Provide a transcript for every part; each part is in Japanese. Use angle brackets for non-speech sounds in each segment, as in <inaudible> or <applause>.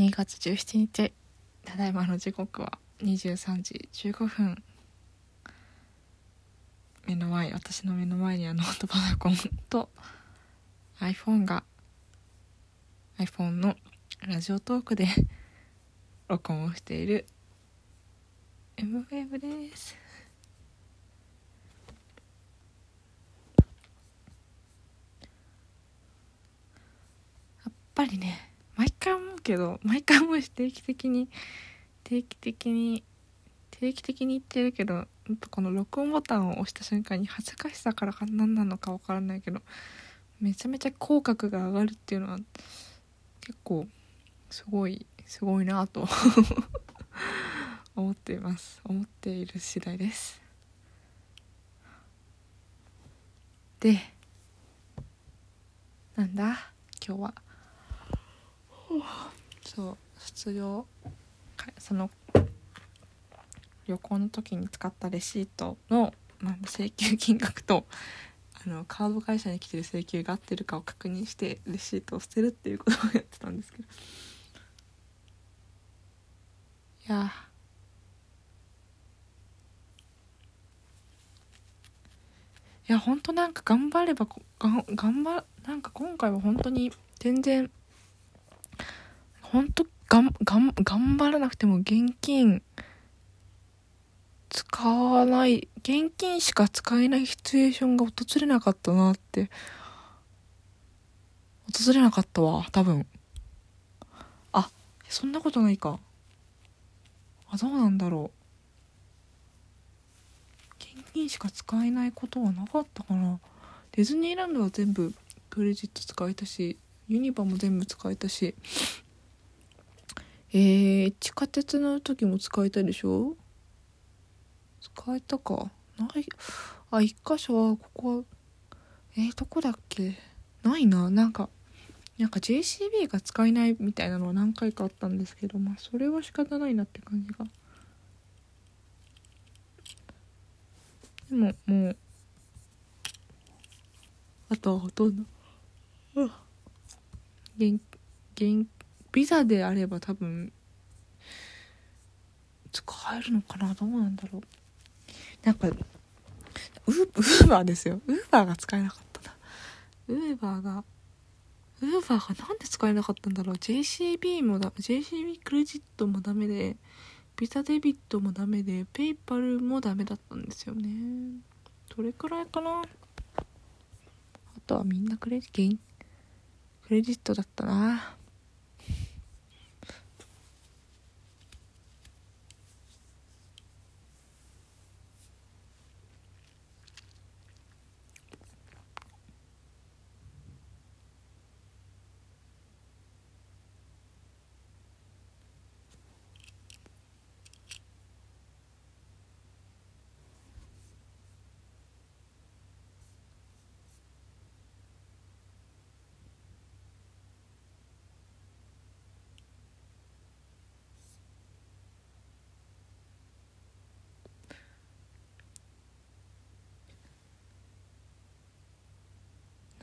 2月17日ただいまの時刻は23時15分。目の前私の目の前にはノートパソコンと iPhone が iPhone のラジオトークで <laughs> 録音をしている MWave です。やっぱりね回思うけど毎回思うし定期的に定期的に定期的に言ってるけどこの録音ボタンを押した瞬間に恥ずかしさからか何なのか分からないけどめちゃめちゃ口角が上がるっていうのは結構すごいすごいなと <laughs> 思っています。思っている次第です。でなんだ？今日は？そう。卒業その旅行の時に使ったレシートのなん請求金額とあのカード会社に来てる請求が合ってるかを確認してレシートを捨てるっていうことをやってたんですけど。いや。いや本当なんか頑張ればが頑張なんか今回は本当に全然本当がんがん頑張らなくても現金使わない現金しか使えないシチュエーションが訪れなかったなって。訪れなかったわ多分。あそんなことないか。あどうなんだろう。現金しか使えないことはなかったかな。ディズニーランドは全部クレジット使えたしユニバも全部使えたし。えー、地下鉄の時も使えたでしょ？使えたか。ないあ一箇所はここはえー、どこだっけ？ないな。なんかなんか JCB が使えないみたいなのは何回かあったんですけどまあそれは仕方ないなって感じが。でももうあとはほとんど。現現ビザであれば多分使えるのかな？どうなんだろう？なんかウーバーですよ。ウーバーが使えなかったな。ウーバーがウーバーがなんで使えなかったんだろう？JCB もだ JCB クレジットもダメでビザデビットもダメでペイパルもダメだったんですよね。どれくらいかな？あとはみんなクレジクレジットだったな。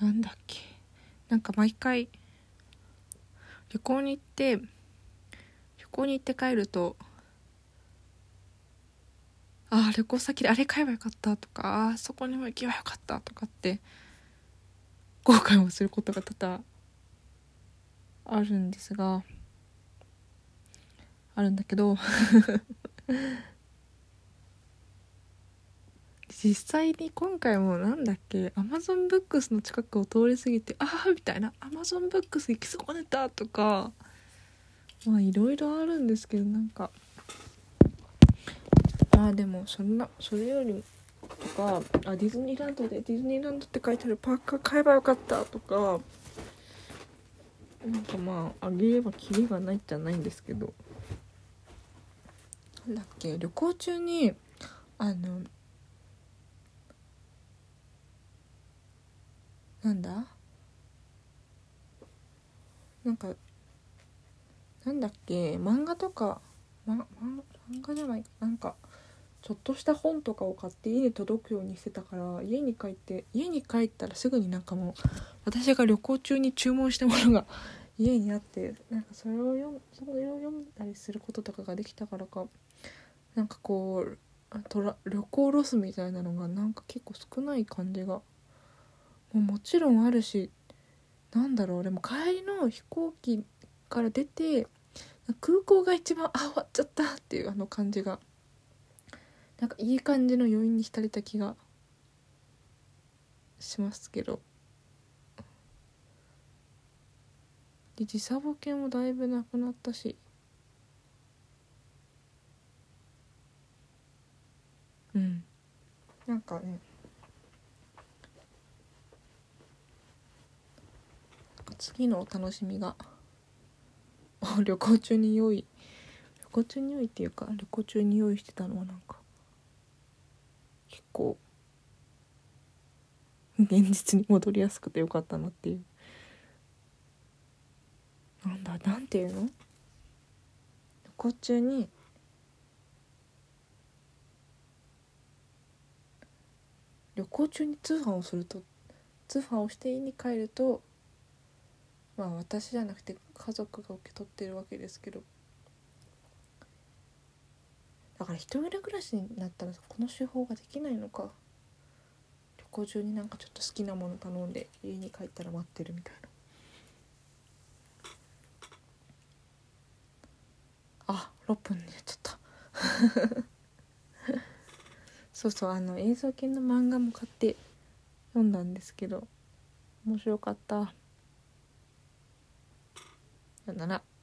なんだっけ？なんか毎回旅行に行って旅行に行って帰るとああ旅行先であれ買えばよかったとかああそこにも行けばよかったとかって後悔をすることが多々あるんですがあるんだけど実際に今回もなんだっけアマゾンブックスの近くを通り過ぎてああみたいな。アマゾンブックス行き損ねたとかまあいろいろあるんですけどなんか。まあでもそんなそれよりとかあディズニーランドでディズニーランドって書いてあるパーカー買えばよかったとかなんかまああげればキリがないじゃないんですけど。なんだっけ旅行中にあのなんだ？なんかなんだっけ？漫画とか、ま、漫画じゃない？なんかちょっとした本とかを買って家に届くようにしてたから家に帰って家に帰ったらすぐになんかもう私が旅行中に注文したものが <laughs> 家にあってなんかそれを読それを読んだりすることとかができたからかなんかこうトラ旅行ロスみたいなのがなんか結構少ない感じがもうもちろんあるしなんだろうでも帰りの飛行機から出て空港が一番あ終わっちゃったっていうあの感じがなんかいい感じの余韻に浸れた気がしますけど。で時差ボケもだいぶなくなったし。うん。なんかね。次の楽しみが <laughs> 旅行中に用意旅行中に用意っていうか旅行中に用意してたのはなんか結構現実に戻りやすくてよかったなっていう。なんだなんていうの？旅行中に旅行中に通販をすると通販をして家に帰るとまあ私じゃなくて家族が受け取ってるわけですけど。だから一人暮らしになったらこの手法ができないのか。旅行中になんかちょっと好きなもの頼んで家に帰ったら待ってるみたいな。あ6分になっちゃった。<laughs> そうそうあの映像系の漫画も買って読んだんですけど面白かった。さよなら。